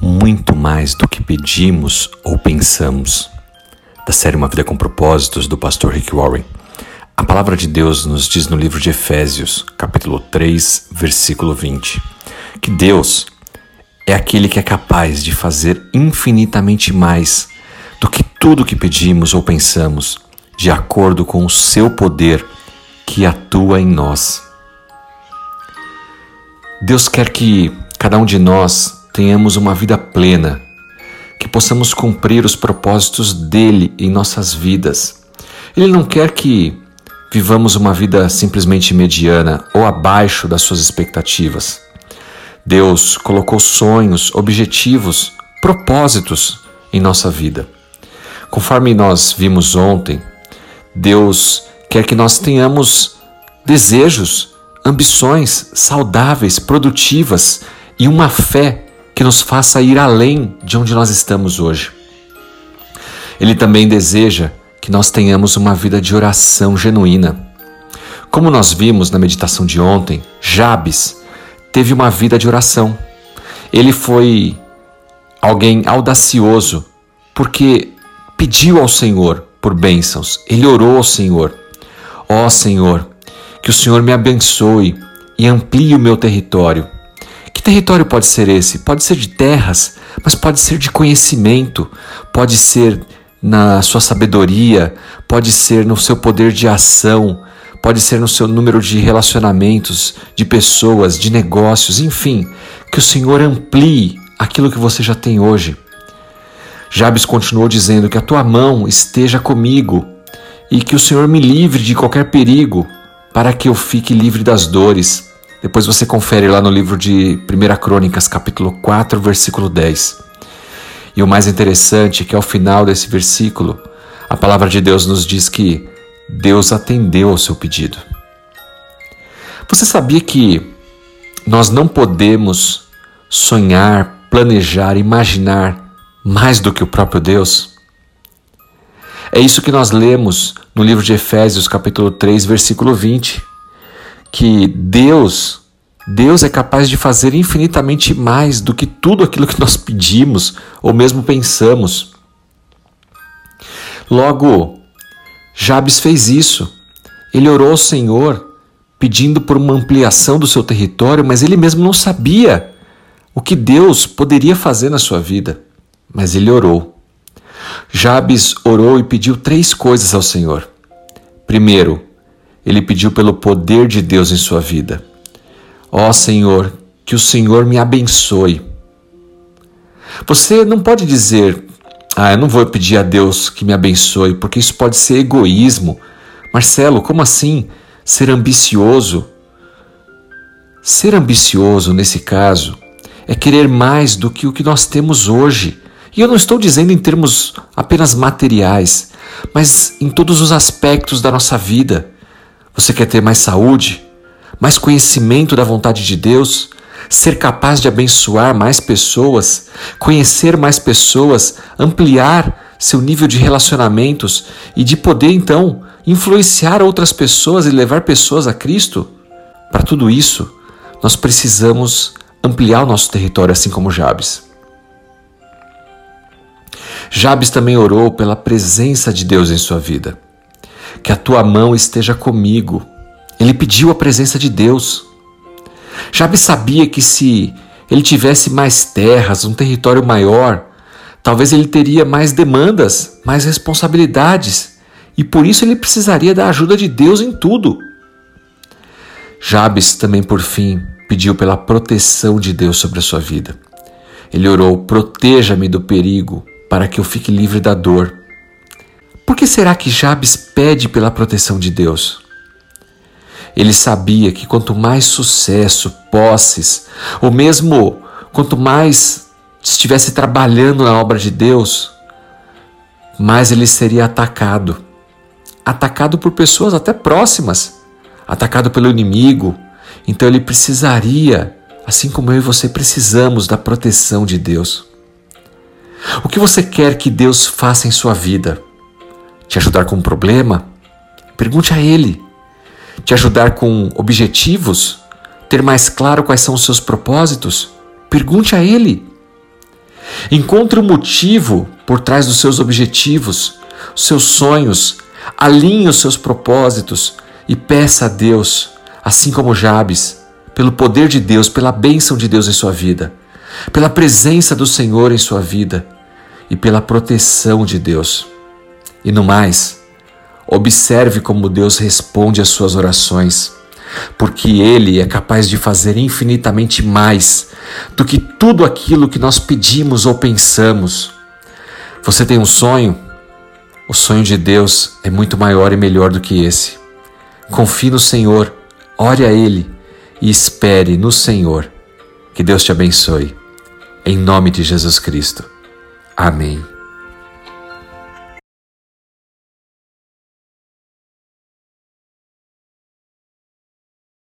muito mais do que pedimos ou pensamos. Da série Uma Vida com Propósitos, do pastor Rick Warren. A palavra de Deus nos diz no livro de Efésios, capítulo 3, versículo 20, que Deus é aquele que é capaz de fazer infinitamente mais do que tudo que pedimos ou pensamos, de acordo com o seu poder que atua em nós. Deus quer que cada um de nós tenhamos uma vida plena, que possamos cumprir os propósitos dele em nossas vidas. Ele não quer que vivamos uma vida simplesmente mediana ou abaixo das suas expectativas. Deus colocou sonhos, objetivos, propósitos em nossa vida. Conforme nós vimos ontem, Deus quer que nós tenhamos desejos ambições saudáveis, produtivas e uma fé que nos faça ir além de onde nós estamos hoje. Ele também deseja que nós tenhamos uma vida de oração genuína. Como nós vimos na meditação de ontem, Jabes teve uma vida de oração. Ele foi alguém audacioso porque pediu ao Senhor por bênçãos. Ele orou ao Senhor. Ó oh, Senhor, que o Senhor me abençoe e amplie o meu território. Que território pode ser esse? Pode ser de terras, mas pode ser de conhecimento, pode ser na sua sabedoria, pode ser no seu poder de ação, pode ser no seu número de relacionamentos, de pessoas, de negócios, enfim, que o Senhor amplie aquilo que você já tem hoje. Jabes continuou dizendo que a tua mão esteja comigo e que o Senhor me livre de qualquer perigo, para que eu fique livre das dores. Depois você confere lá no livro de 1 Crônicas, capítulo 4, versículo 10. E o mais interessante é que ao final desse versículo, a palavra de Deus nos diz que Deus atendeu ao seu pedido. Você sabia que nós não podemos sonhar, planejar, imaginar mais do que o próprio Deus? É isso que nós lemos no livro de Efésios, capítulo 3, versículo 20, que Deus, Deus é capaz de fazer infinitamente mais do que tudo aquilo que nós pedimos ou mesmo pensamos. Logo, Jabes fez isso. Ele orou ao Senhor pedindo por uma ampliação do seu território, mas ele mesmo não sabia o que Deus poderia fazer na sua vida. Mas ele orou. Jabes orou e pediu três coisas ao Senhor. Primeiro, ele pediu pelo poder de Deus em sua vida. Ó oh, Senhor, que o Senhor me abençoe. Você não pode dizer, ah, eu não vou pedir a Deus que me abençoe, porque isso pode ser egoísmo. Marcelo, como assim? Ser ambicioso? Ser ambicioso, nesse caso, é querer mais do que o que nós temos hoje e eu não estou dizendo em termos apenas materiais, mas em todos os aspectos da nossa vida. Você quer ter mais saúde, mais conhecimento da vontade de Deus, ser capaz de abençoar mais pessoas, conhecer mais pessoas, ampliar seu nível de relacionamentos e de poder então influenciar outras pessoas e levar pessoas a Cristo? Para tudo isso, nós precisamos ampliar o nosso território, assim como Jabes. Jabes também orou pela presença de Deus em sua vida. Que a tua mão esteja comigo. Ele pediu a presença de Deus. Jabes sabia que se ele tivesse mais terras, um território maior, talvez ele teria mais demandas, mais responsabilidades, e por isso ele precisaria da ajuda de Deus em tudo. Jabes também, por fim, pediu pela proteção de Deus sobre a sua vida. Ele orou: proteja-me do perigo, para que eu fique livre da dor. Que será que Jabes pede pela proteção de Deus? Ele sabia que quanto mais sucesso, posses, ou mesmo quanto mais estivesse trabalhando na obra de Deus, mais ele seria atacado. Atacado por pessoas até próximas, atacado pelo inimigo. Então ele precisaria, assim como eu e você precisamos da proteção de Deus. O que você quer que Deus faça em sua vida? Te ajudar com um problema? Pergunte a Ele. Te ajudar com objetivos? Ter mais claro quais são os seus propósitos? Pergunte a Ele. Encontre o um motivo por trás dos seus objetivos, os seus sonhos, alinhe os seus propósitos e peça a Deus, assim como Jabes, pelo poder de Deus, pela bênção de Deus em sua vida, pela presença do Senhor em sua vida e pela proteção de Deus. E no mais, observe como Deus responde às suas orações, porque Ele é capaz de fazer infinitamente mais do que tudo aquilo que nós pedimos ou pensamos. Você tem um sonho? O sonho de Deus é muito maior e melhor do que esse. Confie no Senhor, ore a Ele e espere no Senhor. Que Deus te abençoe. Em nome de Jesus Cristo. Amém.